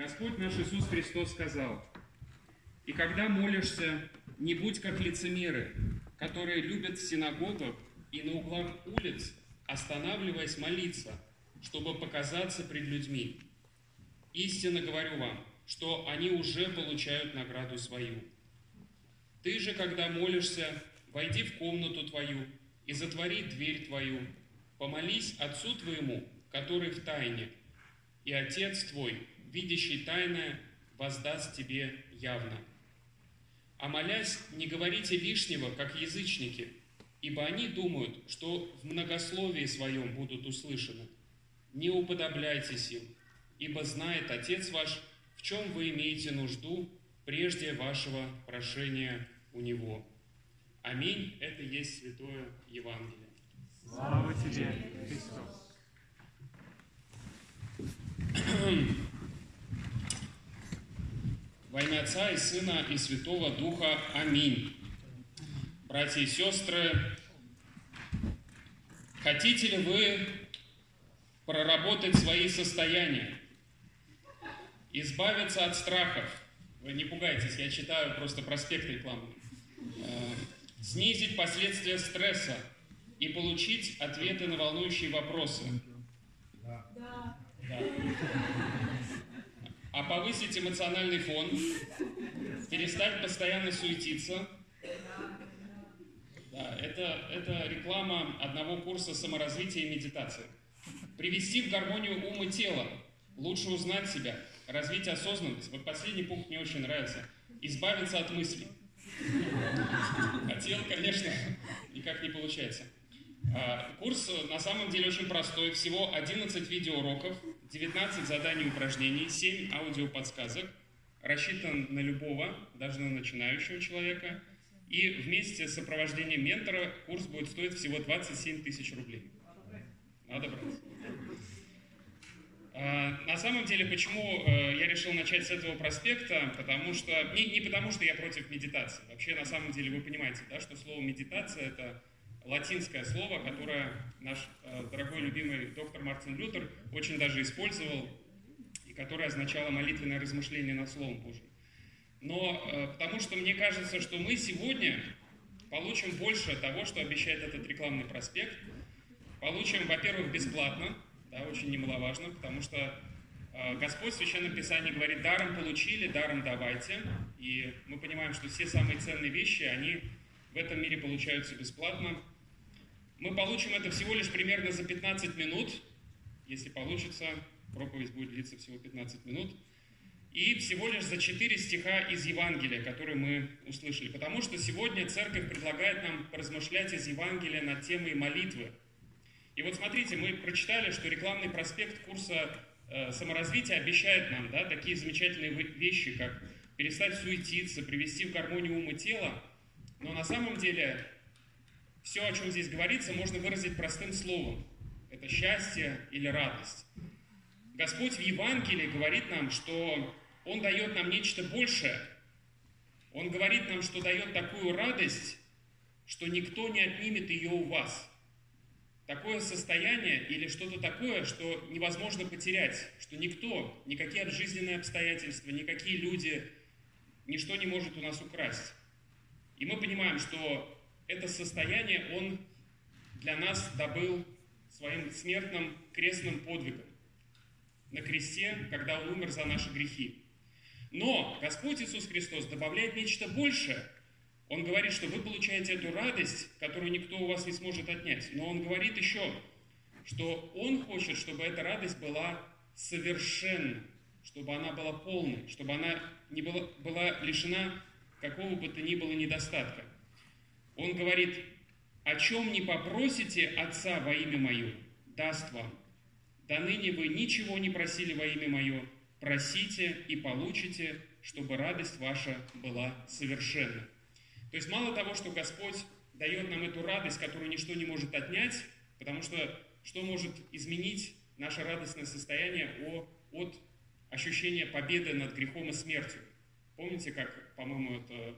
Господь наш Иисус Христос сказал, «И когда молишься, не будь как лицемеры, которые любят в синагогах и на углах улиц, останавливаясь молиться, чтобы показаться пред людьми. Истинно говорю вам, что они уже получают награду свою. Ты же, когда молишься, войди в комнату твою и затвори дверь твою, помолись Отцу твоему, который в тайне, и Отец твой, видящий тайное, воздаст тебе явно. А молясь, не говорите лишнего, как язычники, ибо они думают, что в многословии своем будут услышаны. Не уподобляйтесь им, ибо знает Отец ваш, в чем вы имеете нужду прежде вашего прошения у Него. Аминь. Это есть Святое Евангелие. Слава тебе, Христос. Во имя Отца и Сына и Святого Духа. Аминь. Братья и сестры, хотите ли вы проработать свои состояния, избавиться от страхов? Вы не пугайтесь, я читаю просто проспект рекламы. Э, снизить последствия стресса и получить ответы на волнующие вопросы. Да. Да. А повысить эмоциональный фон, перестать постоянно суетиться. Да, это, это реклама одного курса саморазвития и медитации. Привести в гармонию ум и тело, лучше узнать себя, развить осознанность. Вот последний пункт мне очень нравится. Избавиться от мыслей. Хотел, конечно, никак не получается. А, курс на самом деле очень простой. Всего 11 видеоуроков, 19 заданий упражнений, 7 аудиоподсказок. Рассчитан на любого, даже на начинающего человека. И вместе с сопровождением ментора курс будет стоить всего 27 тысяч рублей. Надо брать. А, на самом деле, почему э, я решил начать с этого проспекта? Потому что не, не потому, что я против медитации. Вообще, на самом деле, вы понимаете, да, что слово медитация это латинское слово, которое наш э, дорогой любимый доктор Мартин Лютер очень даже использовал, и которое означало молитвенное размышление над Словом Божьим. Но э, потому что мне кажется, что мы сегодня получим больше того, что обещает этот рекламный проспект. Получим, во-первых, бесплатно, да, очень немаловажно, потому что э, Господь в Священном Писании говорит, даром получили, даром давайте. И мы понимаем, что все самые ценные вещи, они в этом мире получаются бесплатно. Мы получим это всего лишь примерно за 15 минут, если получится, проповедь будет длиться всего 15 минут, и всего лишь за 4 стиха из Евангелия, которые мы услышали. Потому что сегодня церковь предлагает нам поразмышлять из Евангелия над темой молитвы. И вот смотрите, мы прочитали, что рекламный проспект курса э, саморазвития обещает нам да, такие замечательные вещи, как перестать суетиться, привести в гармонию ум и тело. Но на самом деле все, о чем здесь говорится, можно выразить простым словом. Это счастье или радость. Господь в Евангелии говорит нам, что Он дает нам нечто большее. Он говорит нам, что дает такую радость, что никто не отнимет ее у вас. Такое состояние или что-то такое, что невозможно потерять, что никто, никакие жизненные обстоятельства, никакие люди, ничто не может у нас украсть. И мы понимаем, что это состояние он для нас добыл своим смертным крестным подвигом на кресте, когда он умер за наши грехи. Но Господь Иисус Христос добавляет нечто большее. Он говорит, что вы получаете эту радость, которую никто у вас не сможет отнять. Но Он говорит еще, что Он хочет, чтобы эта радость была совершенна, чтобы она была полной, чтобы она не была, была лишена какого бы то ни было недостатка. Он говорит, о чем не попросите Отца во имя Мое, даст вам. До ныне вы ничего не просили во имя Мое, просите и получите, чтобы радость ваша была совершенна. То есть мало того, что Господь дает нам эту радость, которую ничто не может отнять, потому что что может изменить наше радостное состояние от ощущения победы над грехом и смертью? Помните, как, по-моему, это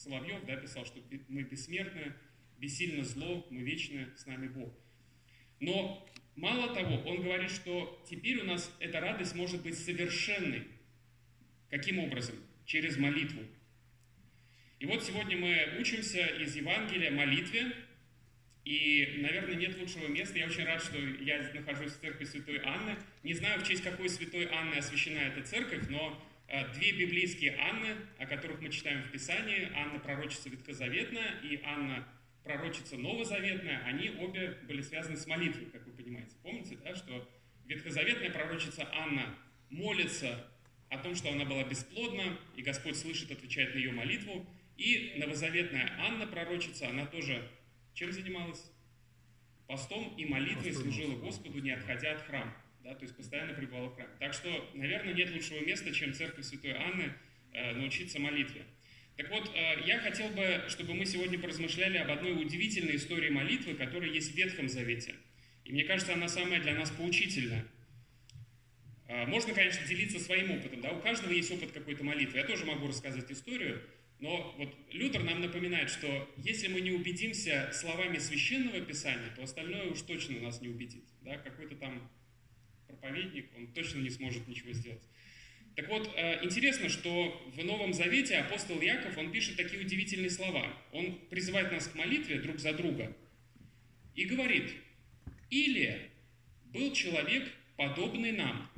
Соловьев да, писал, что мы бессмертны, бессильно зло, мы вечны, с нами Бог. Но мало того, он говорит, что теперь у нас эта радость может быть совершенной. Каким образом? Через молитву. И вот сегодня мы учимся из Евангелия молитве, и, наверное, нет лучшего места. Я очень рад, что я нахожусь в церкви Святой Анны. Не знаю, в честь какой Святой Анны освящена эта церковь, но две библейские Анны, о которых мы читаем в Писании, Анна пророчица Ветхозаветная и Анна пророчица Новозаветная, они обе были связаны с молитвой, как вы понимаете. Помните, да, что ветхозаветная пророчица Анна молится о том, что она была бесплодна, и Господь слышит, отвечает на ее молитву. И новозаветная Анна, пророчица, она тоже чем занималась? Постом и молитвой Постом служила Господу, не отходя от храма. Да, то есть постоянно пребывала в храме. Так что, наверное, нет лучшего места, чем церковь Святой Анны э, научиться молитве. Так вот, э, я хотел бы, чтобы мы сегодня поразмышляли об одной удивительной истории молитвы, которая есть в Ветхом Завете. И мне кажется, она самая для нас поучительная. Э, можно, конечно, делиться своим опытом. Да? У каждого есть опыт какой-то молитвы. Я тоже могу рассказать историю. Но вот Лютер нам напоминает, что если мы не убедимся словами священного писания, то остальное уж точно нас не убедит. Да? Какой-то там проповедник, он точно не сможет ничего сделать. Так вот, э, интересно, что в Новом Завете апостол Яков, он пишет такие удивительные слова. Он призывает нас к молитве друг за друга и говорит, «Илия был человек, подобный нам,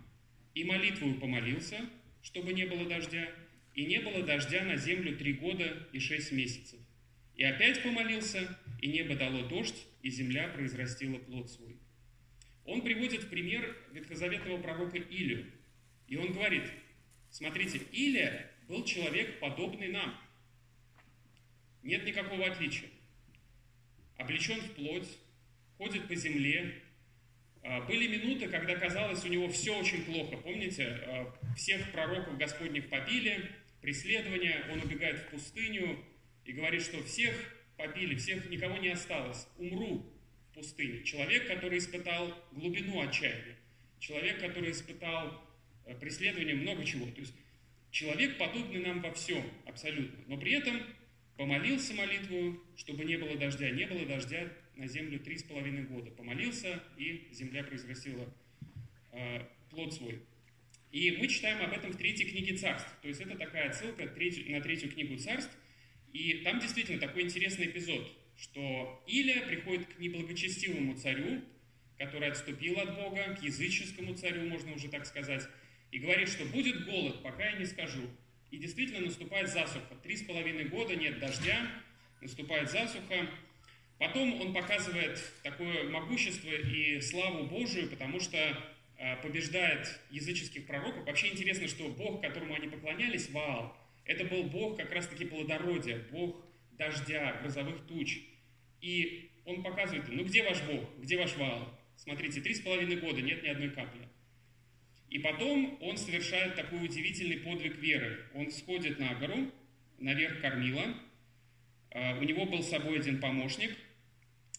и молитвою помолился, чтобы не было дождя, и не было дождя на землю три года и шесть месяцев. И опять помолился, и небо дало дождь, и земля произрастила плод свой. Он приводит пример ветхозаветного пророка Илию. И он говорит, смотрите, Илия был человек, подобный нам. Нет никакого отличия. Облечен в плоть, ходит по земле. А, были минуты, когда казалось, у него все очень плохо. Помните, а, всех пророков Господних побили, преследования, он убегает в пустыню и говорит, что всех побили, всех, никого не осталось, умру пустыне. Человек, который испытал глубину отчаяния, человек, который испытал э, преследование, много чего. То есть человек, подобный нам во всем, абсолютно. Но при этом помолился молитву, чтобы не было дождя. Не было дождя на землю три с половиной года. Помолился, и земля произрастила э, плод свой. И мы читаем об этом в третьей книге царств. То есть это такая отсылка на третью книгу царств. И там действительно такой интересный эпизод, что Илия приходит к неблагочестивому царю, который отступил от Бога, к языческому царю, можно уже так сказать, и говорит, что будет голод, пока я не скажу. И действительно наступает засуха. Три с половиной года нет дождя, наступает засуха. Потом он показывает такое могущество и славу Божию, потому что Э, побеждает языческих пророков. Вообще интересно, что Бог, которому они поклонялись, Ваал, это был Бог как раз-таки плодородия, Бог дождя, грозовых туч. И он показывает, ну где ваш Бог, где ваш Ваал? Смотрите, три с половиной года нет ни одной капли. И потом он совершает такой удивительный подвиг веры. Он сходит на гору, наверх кормила, э, у него был с собой один помощник,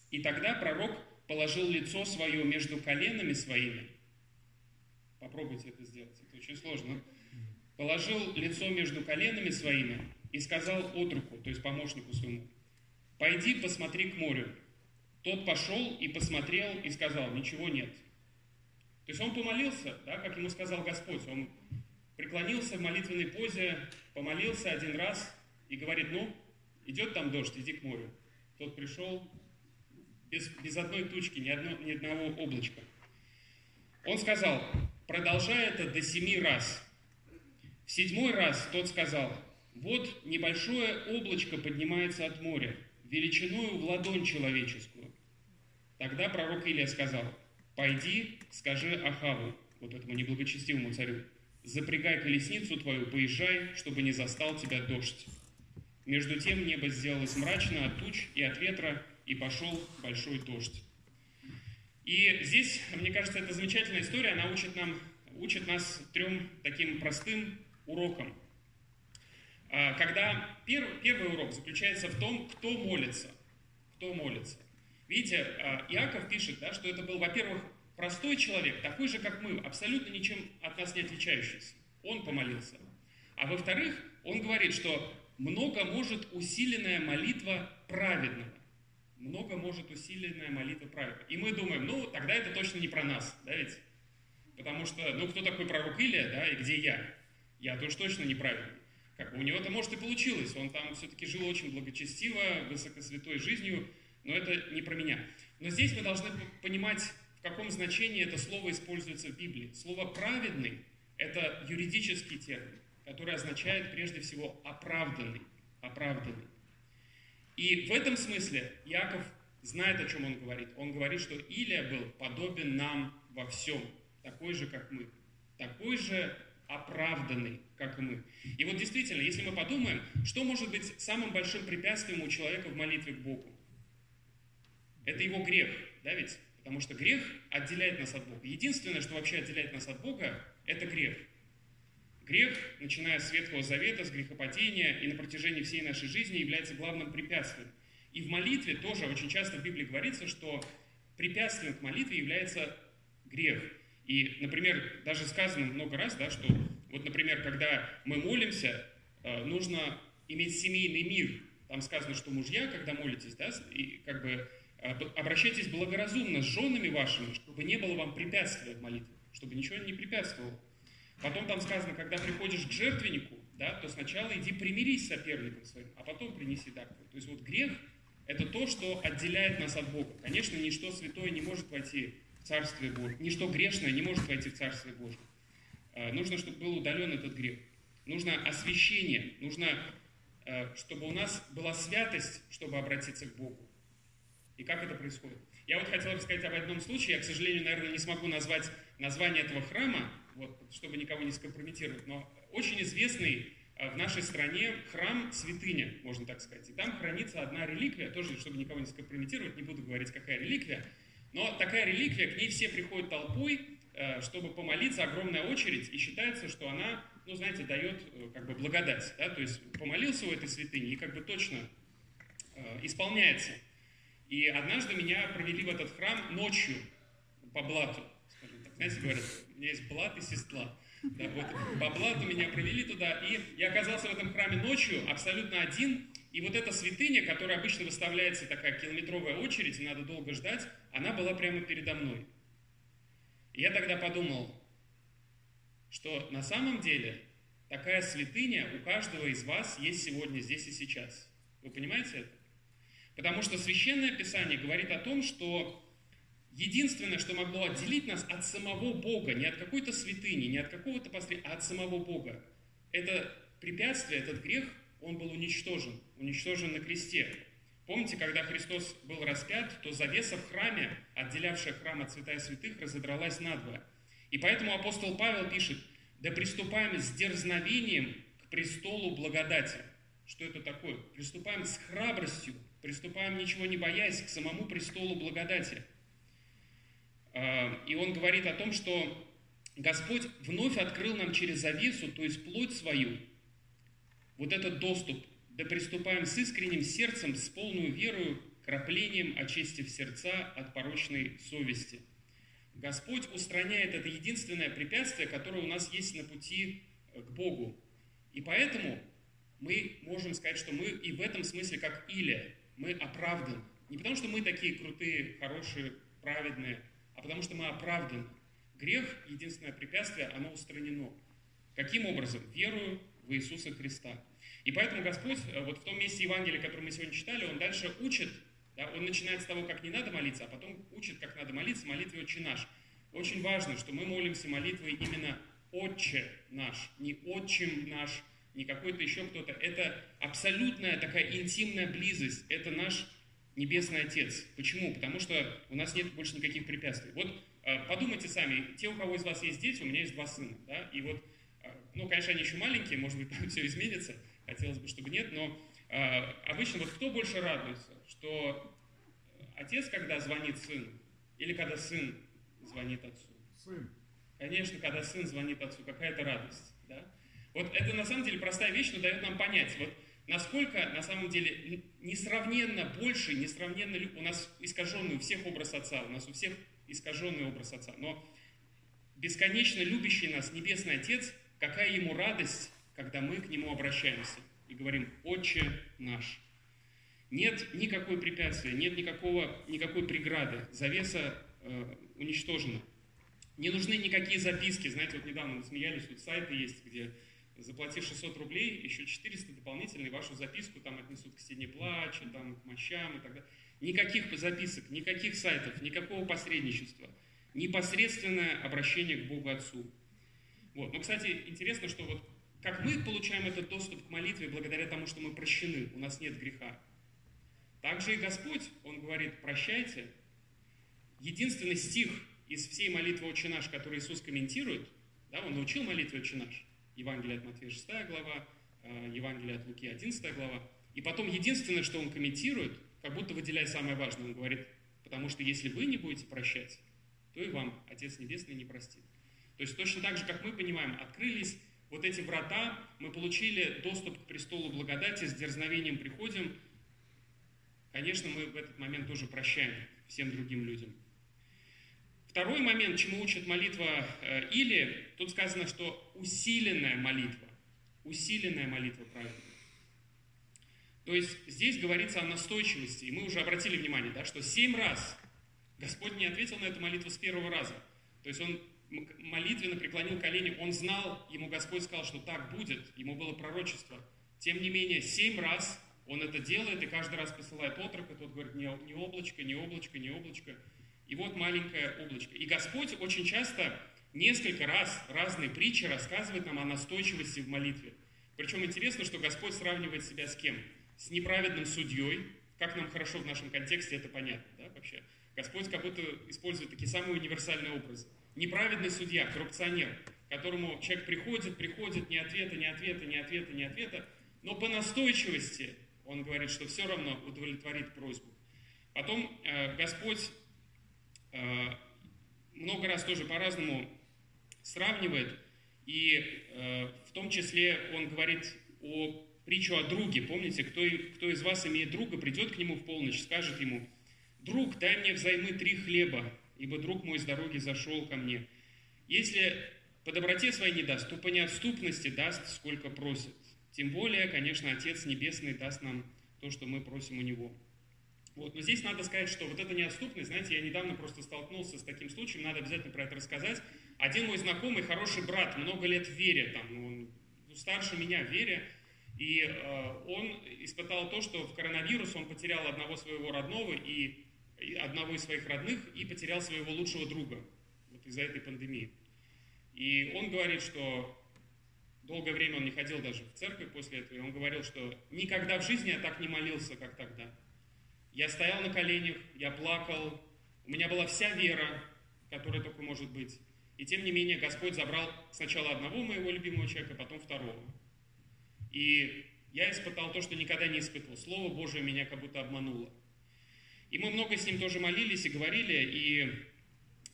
и тогда пророк положил лицо свое между коленами своими Попробуйте это сделать, это очень сложно. Положил лицо между коленами своими и сказал отруку, то есть помощнику своему, «Пойди, посмотри к морю». Тот пошел и посмотрел и сказал, «Ничего нет». То есть он помолился, да, как ему сказал Господь. Он преклонился в молитвенной позе, помолился один раз и говорит, ну, идет там дождь, иди к морю. Тот пришел без, без одной тучки, ни, одно, ни одного облачка. Он сказал, продолжая это до семи раз. В седьмой раз тот сказал, вот небольшое облачко поднимается от моря, величиною в ладонь человеческую. Тогда пророк Илия сказал, пойди, скажи Ахаву, вот этому неблагочестивому царю, запрягай колесницу твою, поезжай, чтобы не застал тебя дождь. Между тем небо сделалось мрачно от туч и от ветра, и пошел большой дождь. И здесь, мне кажется, это замечательная история, она учит, нам, учит нас трем таким простым урокам. А, когда пер, первый урок заключается в том, кто молится. Кто молится. Видите, а, Иаков пишет, да, что это был, во-первых, простой человек, такой же, как мы, абсолютно ничем от нас не отличающийся. Он помолился. А во-вторых, он говорит, что много может усиленная молитва праведного много может усиленная молитва праведного. И мы думаем, ну, тогда это точно не про нас, да ведь? Потому что, ну, кто такой пророк Илия, да, и где я? я-то уж точно неправильный. Как у него-то, может, и получилось. Он там все-таки жил очень благочестиво, высокосвятой жизнью, но это не про меня. Но здесь мы должны понимать, в каком значении это слово используется в Библии. Слово «праведный» — это юридический термин, который означает прежде всего «оправданный». Оправданный. И в этом смысле Яков знает, о чем он говорит. Он говорит, что Илия был подобен нам во всем, такой же, как мы, такой же оправданный, как и мы. И вот действительно, если мы подумаем, что может быть самым большим препятствием у человека в молитве к Богу? Это его грех, да ведь? Потому что грех отделяет нас от Бога. Единственное, что вообще отделяет нас от Бога, это грех. Грех, начиная с Ветхого Завета, с грехопадения и на протяжении всей нашей жизни является главным препятствием. И в молитве тоже очень часто в Библии говорится, что препятствием к молитве является грех. И, например, даже сказано много раз, да, что вот, например, когда мы молимся, э, нужно иметь семейный мир. Там сказано, что мужья, когда молитесь, да, и как бы э, обращайтесь благоразумно с женами вашими, чтобы не было вам препятствия в молитве, чтобы ничего не препятствовало. Потом там сказано, когда приходишь к жертвеннику, да, то сначала иди примирись с соперником своим, а потом принеси дар. То есть вот грех – это то, что отделяет нас от Бога. Конечно, ничто святое не может войти Царствие Божие, ничто грешное не может войти в Царствие Божие. Э, нужно, чтобы был удален этот грех. Нужно освящение, нужно, э, чтобы у нас была святость, чтобы обратиться к Богу. И как это происходит? Я вот хотел рассказать об одном случае. Я, к сожалению, наверное, не смогу назвать название этого храма, вот, чтобы никого не скомпрометировать, но очень известный э, в нашей стране храм святыня, можно так сказать. И там хранится одна реликвия, тоже, чтобы никого не скомпрометировать, не буду говорить, какая реликвия, но такая реликвия, к ней все приходят толпой, Э, чтобы помолиться, огромная очередь, и считается, что она, ну, знаете, дает э, как бы благодать, да, то есть помолился у этой святыни и как бы точно э, исполняется. И однажды меня провели в этот храм ночью по блату, скажем так. Знаете, говорят, у меня есть блат и сестла. Да, вот по блату меня провели туда, и я оказался в этом храме ночью, абсолютно один, и вот эта святыня, которая обычно выставляется такая километровая очередь, и надо долго ждать, она была прямо передо мной. И я тогда подумал, что на самом деле такая святыня у каждого из вас есть сегодня, здесь и сейчас. Вы понимаете это? Потому что Священное Писание говорит о том, что единственное, что могло отделить нас от самого Бога, не от какой-то святыни, не от какого-то посредника, а от самого Бога, это препятствие, этот грех, он был уничтожен, уничтожен на кресте. Помните, когда Христос был распят, то завеса в храме, отделявшая храм от святая святых, разодралась надвое. И поэтому апостол Павел пишет, да приступаем с дерзновением к престолу благодати. Что это такое? Приступаем с храбростью, приступаем ничего не боясь к самому престолу благодати. А, и он говорит о том, что Господь вновь открыл нам через завесу, то есть плоть свою, вот этот доступ да приступаем с искренним сердцем, с полной верою, краплением очистив сердца от порочной совести. Господь устраняет это единственное препятствие, которое у нас есть на пути э, к Богу. И поэтому мы можем сказать, что мы и в этом смысле, как Илия, мы оправданы. Не потому, что мы такие крутые, хорошие, праведные, а потому, что мы оправданы. Грех, единственное препятствие, оно устранено. Каким образом? Верую в Иисуса Христа. И поэтому Господь, э, вот в том месте Евангелия, которое мы сегодня читали, Он дальше учит, да, Он начинает с того, как не надо молиться, а потом учит, как надо молиться, молитве «Отче наш». Очень важно, что мы молимся молитвой именно «Отче наш», не «Отчим наш», не какой-то еще кто-то. Это абсолютная такая интимная близость, это наш Небесный Отец. Почему? Потому что у нас нет больше никаких препятствий. Вот э, подумайте сами, те, у кого из вас есть дети, у меня есть два сына, да, и вот, ну, конечно, они еще маленькие, может быть, там все изменится, хотелось бы, чтобы нет, но э, обычно вот кто больше радуется, что отец, когда звонит сыну, или когда сын звонит отцу? Сын. Конечно, когда сын звонит отцу, какая-то радость. Да? Вот это на самом деле простая вещь, но дает нам понять, вот насколько на самом деле несравненно больше, несравненно у нас искаженный у всех образ отца, у нас у всех искаженный образ отца, но бесконечно любящий нас Небесный Отец, какая ему радость когда мы к Нему обращаемся и говорим «Отче наш». Нет никакой препятствия, нет никакого, никакой преграды. Завеса э, уничтожена. Не нужны никакие записки. Знаете, вот недавно мы смеялись, тут сайты есть, где заплати 600 рублей, еще 400 дополнительные вашу записку там отнесут к стене плача, там, к мощам и так далее. Никаких записок, никаких сайтов, никакого посредничества. Непосредственное обращение к Богу Отцу. Вот. Но, кстати, интересно, что вот как мы получаем этот доступ к молитве благодаря тому, что мы прощены, у нас нет греха. Также и Господь, Он говорит, прощайте. Единственный стих из всей молитвы «Отче наш», который Иисус комментирует, да, Он научил молитве «Отче наш», Евангелие от Матфея 6 глава, э, Евангелие от Луки 11 глава. И потом единственное, что он комментирует, как будто выделяя самое важное, он говорит, потому что если вы не будете прощать, то и вам Отец Небесный не простит. То есть точно так же, как мы понимаем, открылись вот эти врата, мы получили доступ к престолу благодати, с дерзновением приходим. Конечно, мы в этот момент тоже прощаем всем другим людям. Второй момент, чему учит молитва э, или, тут сказано, что усиленная молитва. Усиленная молитва правильно. То есть здесь говорится о настойчивости. И мы уже обратили внимание, да, что семь раз Господь не ответил на эту молитву с первого раза. То есть он молитвенно преклонил колени, он знал, ему Господь сказал, что так будет, ему было пророчество. Тем не менее, семь раз он это делает, и каждый раз посылает отрока, тот говорит, не, не облачко, не облачко, не облачко. И вот маленькое облачко. И Господь очень часто, несколько раз, разные притчи рассказывает нам о настойчивости в молитве. Причем интересно, что Господь сравнивает себя с кем? С неправедным судьей. Как нам хорошо в нашем контексте это понятно, да, вообще? Господь как будто использует такие самые универсальные образы. Неправедный судья, коррупционер, к которому человек приходит, приходит, ни ответа, ни ответа, ни ответа, ни ответа, но по настойчивости он говорит, что все равно удовлетворит просьбу. Потом э, Господь Э, много раз тоже по-разному сравнивает, и э, в том числе он говорит о притчу о друге. Помните, кто, кто из вас имеет друга, придет к нему в полночь, скажет ему, «Друг, дай мне взаймы три хлеба, ибо друг мой с дороги зашел ко мне». Если по доброте своей не даст, то по неотступности даст, сколько просит. Тем более, конечно, Отец Небесный даст нам то, что мы просим у Него. Вот. Но здесь надо сказать, что вот эта неотступность, знаете, я недавно просто столкнулся с таким случаем, надо обязательно про это рассказать. Один мой знакомый, хороший брат, много лет в вере, там, ну, он старше меня в вере, и э, он испытал то, что в коронавирус он потерял одного своего родного и, и одного из своих родных и потерял своего лучшего друга вот из-за этой пандемии. И он говорит, что долгое время он не ходил даже в церковь после этого, и он говорил, что никогда в жизни я так не молился, как тогда. Я стоял на коленях, я плакал, у меня была вся вера, которая только может быть. И тем не менее Господь забрал сначала одного моего любимого человека, потом второго. И я испытал то, что никогда не испытывал. Слово Божие меня как будто обмануло. И мы много с ним тоже молились и говорили, и,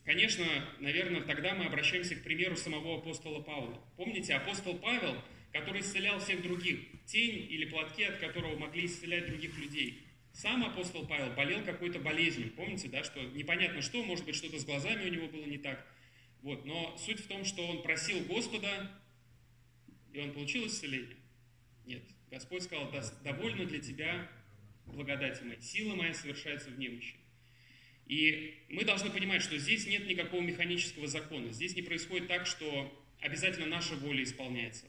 конечно, наверное, тогда мы обращаемся к примеру самого апостола Павла. Помните, апостол Павел, который исцелял всех других, тень или платки, от которого могли исцелять других людей – сам апостол Павел болел какой-то болезнью, помните, да, что непонятно что, может быть, что-то с глазами у него было не так. Вот, но суть в том, что он просил Господа, и он получил исцеление. Нет, Господь сказал, довольно для тебя благодати моей, сила моя совершается в немощи. И мы должны понимать, что здесь нет никакого механического закона. Здесь не происходит так, что обязательно наша воля исполняется.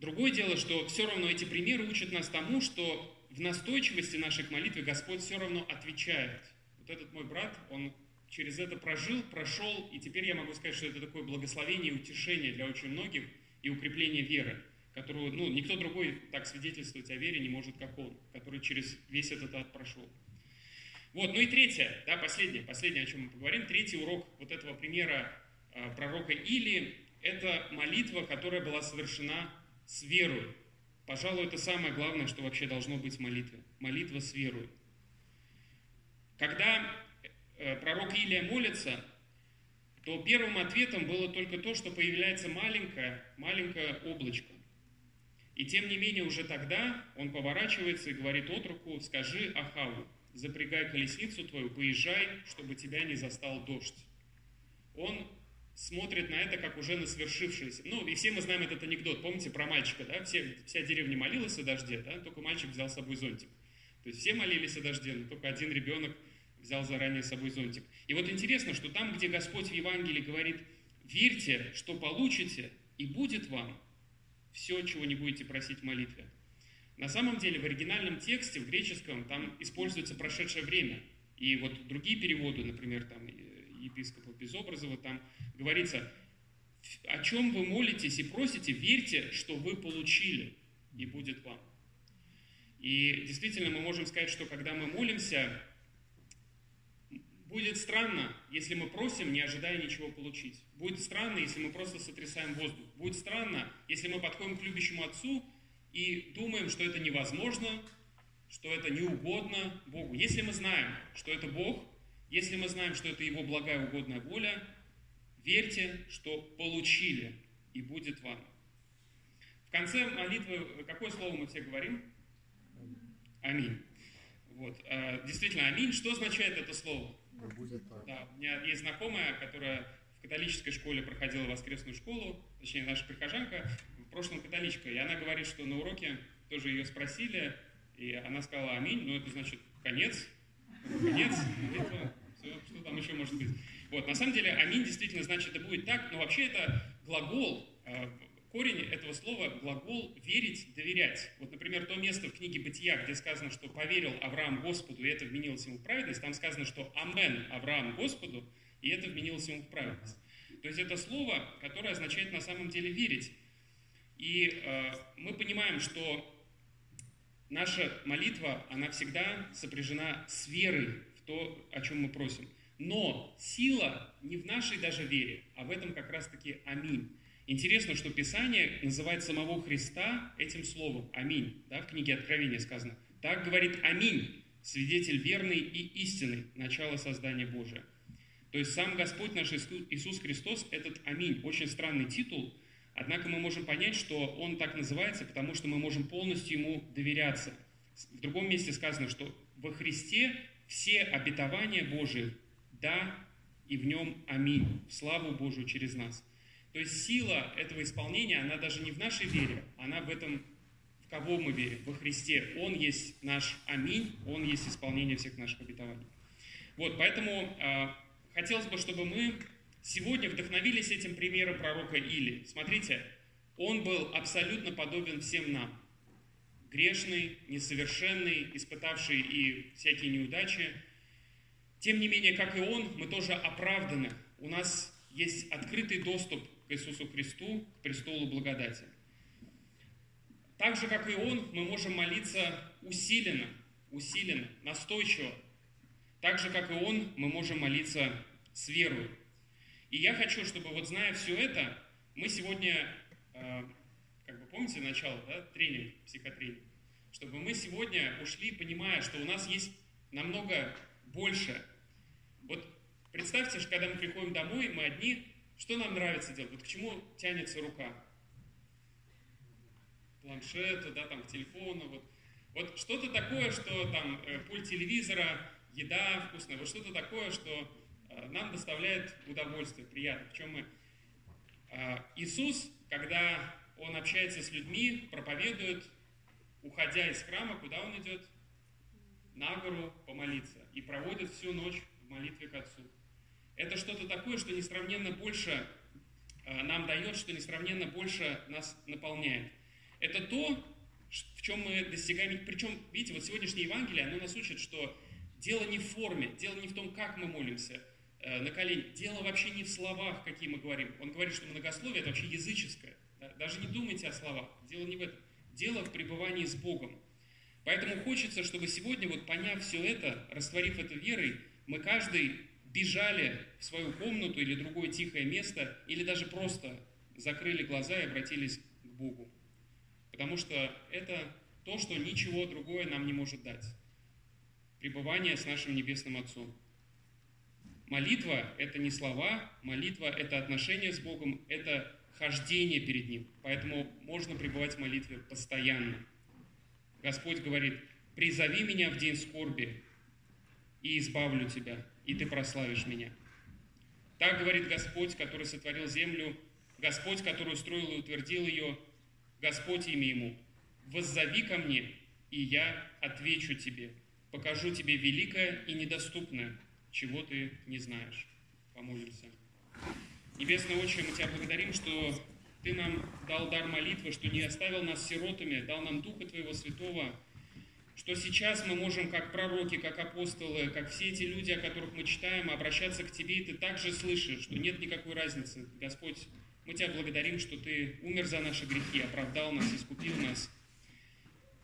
Другое дело, что все равно эти примеры учат нас тому, что в настойчивости нашей к молитве Господь все равно отвечает. Вот этот мой брат, он через это прожил, прошел, и теперь я могу сказать, что это такое благословение и утешение для очень многих и укрепление веры, которую ну, никто другой так свидетельствовать о вере не может, как он, который через весь этот ад прошел. Вот, ну и третье, да, последнее, последнее, о чем мы поговорим, третий урок вот этого примера э, пророка Или, это молитва, которая была совершена с верой. Пожалуй, это самое главное, что вообще должно быть в молитве. Молитва с верой. Когда э, пророк Илия молится, то первым ответом было только то, что появляется маленькое, маленькое облачко. И тем не менее уже тогда он поворачивается и говорит отруку, скажи Ахаву, запрягай колесницу твою, поезжай, чтобы тебя не застал дождь. Он смотрит на это как уже на свершившееся. Ну, и все мы знаем этот анекдот, помните про мальчика, да? Все, вся деревня молилась о дожде, да? Только мальчик взял с собой зонтик. То есть все молились о дожде, но только один ребенок взял заранее с собой зонтик. И вот интересно, что там, где Господь в Евангелии говорит, верьте, что получите, и будет вам, все, чего не будете просить в молитве. На самом деле в оригинальном тексте, в греческом, там используется прошедшее время. И вот другие переводы, например, там епископа Безобразова, там говорится, о чем вы молитесь и просите, верьте, что вы получили, и будет вам. И действительно мы можем сказать, что когда мы молимся, будет странно, если мы просим, не ожидая ничего получить. Будет странно, если мы просто сотрясаем воздух. Будет странно, если мы подходим к любящему Отцу и думаем, что это невозможно, что это неугодно Богу. Если мы знаем, что это Бог, если мы знаем, что это Его благая угодная воля, верьте, что получили, и будет вам. В конце молитвы какое слово мы все говорим? Аминь. Вот. А, действительно, аминь. Что означает это слово? Да, у меня есть знакомая, которая в католической школе проходила воскресную школу, точнее, наша прихожанка, в прошлом католичка, и она говорит, что на уроке тоже ее спросили, и она сказала аминь, но это значит конец, конец, это, все, что там еще может быть. Вот, на самом деле, аминь действительно значит, это будет так, но вообще это глагол, а, корень этого слова глагол «верить», «доверять». Вот, например, то место в книге «Бытия», где сказано, что «поверил Авраам Господу, и это вменилось ему в праведность», там сказано, что «Амен Авраам Господу, и это вменилось ему в праведность». То есть это слово, которое означает на самом деле «верить». И э, мы понимаем, что наша молитва, она всегда сопряжена с верой в то, о чем мы просим. Но сила не в нашей даже вере, а в этом как раз-таки «Аминь». Интересно, что Писание называет самого Христа этим словом «Аминь». Да, в книге Откровения сказано. Так говорит «Аминь», свидетель верный и истинный, начало создания Божия. То есть сам Господь наш Иисус Христос, этот «Аминь», очень странный титул, однако мы можем понять, что Он так называется, потому что мы можем полностью Ему доверяться. В другом месте сказано, что во Христе все обетования Божии «да» и в Нем «Аминь», славу Божию через нас – то есть сила этого исполнения, она даже не в нашей вере, она в этом, в кого мы верим, во Христе. Он есть наш аминь, Он есть исполнение всех наших обетований. Вот, поэтому э, хотелось бы, чтобы мы сегодня вдохновились этим примером пророка Или. Смотрите, он был абсолютно подобен всем нам. Грешный, несовершенный, испытавший и всякие неудачи. Тем не менее, как и он, мы тоже оправданы. У нас есть открытый доступ к Иисусу Христу, к престолу благодати. Так же, как и Он, мы можем молиться усиленно, усиленно, настойчиво. Так же, как и Он, мы можем молиться с верой. И я хочу, чтобы вот зная все это, мы сегодня, э, как бы помните начало, да, тренинг, психотренинг, чтобы мы сегодня ушли, понимая, что у нас есть намного больше. Вот представьте, что когда мы приходим домой, мы одни, что нам нравится делать? Вот к чему тянется рука? Планшету, да, там, к телефону, вот. Вот что-то такое, что там э, пульт телевизора, еда вкусная, вот что-то такое, что э, нам доставляет удовольствие, приятно. Причем мы... Э, Иисус, когда Он общается с людьми, проповедует, уходя из храма, куда Он идет? На гору помолиться. И проводит всю ночь в молитве к Отцу. Это что-то такое, что несравненно больше э, нам дает, что несравненно больше нас наполняет. Это то, в чем мы достигаем. Причем, видите, вот сегодняшнее Евангелие, оно нас учит, что дело не в форме, дело не в том, как мы молимся э, на колени, дело вообще не в словах, какие мы говорим. Он говорит, что многословие – это вообще языческое. Даже не думайте о словах, дело не в этом. Дело в пребывании с Богом. Поэтому хочется, чтобы сегодня, вот поняв все это, растворив это верой, мы каждый бежали в свою комнату или другое тихое место, или даже просто закрыли глаза и обратились к Богу. Потому что это то, что ничего другое нам не может дать. Пребывание с нашим Небесным Отцом. Молитва – это не слова, молитва – это отношение с Богом, это хождение перед Ним. Поэтому можно пребывать в молитве постоянно. Господь говорит, «Призови меня в день скорби, и избавлю тебя, и ты прославишь меня. Так говорит Господь, который сотворил землю, Господь, который устроил и утвердил ее, Господь имя ему. Воззови ко мне, и я отвечу тебе, покажу тебе великое и недоступное, чего ты не знаешь. Помолимся. Небесный Отче, мы Тебя благодарим, что Ты нам дал дар молитвы, что не оставил нас сиротами, дал нам Духа Твоего Святого, что сейчас мы можем, как пророки, как апостолы, как все эти люди, о которых мы читаем, обращаться к Тебе, и Ты также слышишь, что нет никакой разницы. Господь, мы Тебя благодарим, что Ты умер за наши грехи, оправдал нас, искупил нас.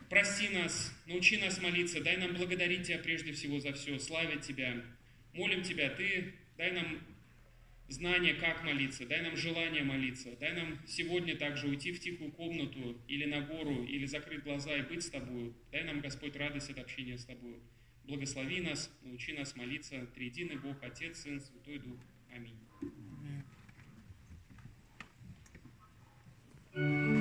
Прости нас, научи нас молиться, дай нам благодарить Тебя прежде всего за все, славить Тебя. Молим Тебя, Ты дай нам знание, как молиться, дай нам желание молиться, дай нам сегодня также уйти в тихую комнату или на гору, или закрыть глаза и быть с Тобою. Дай нам, Господь, радость от общения с Тобою. Благослови нас, научи нас молиться. Триединый Бог, Отец, Сын, Святой Дух. Аминь. Amen.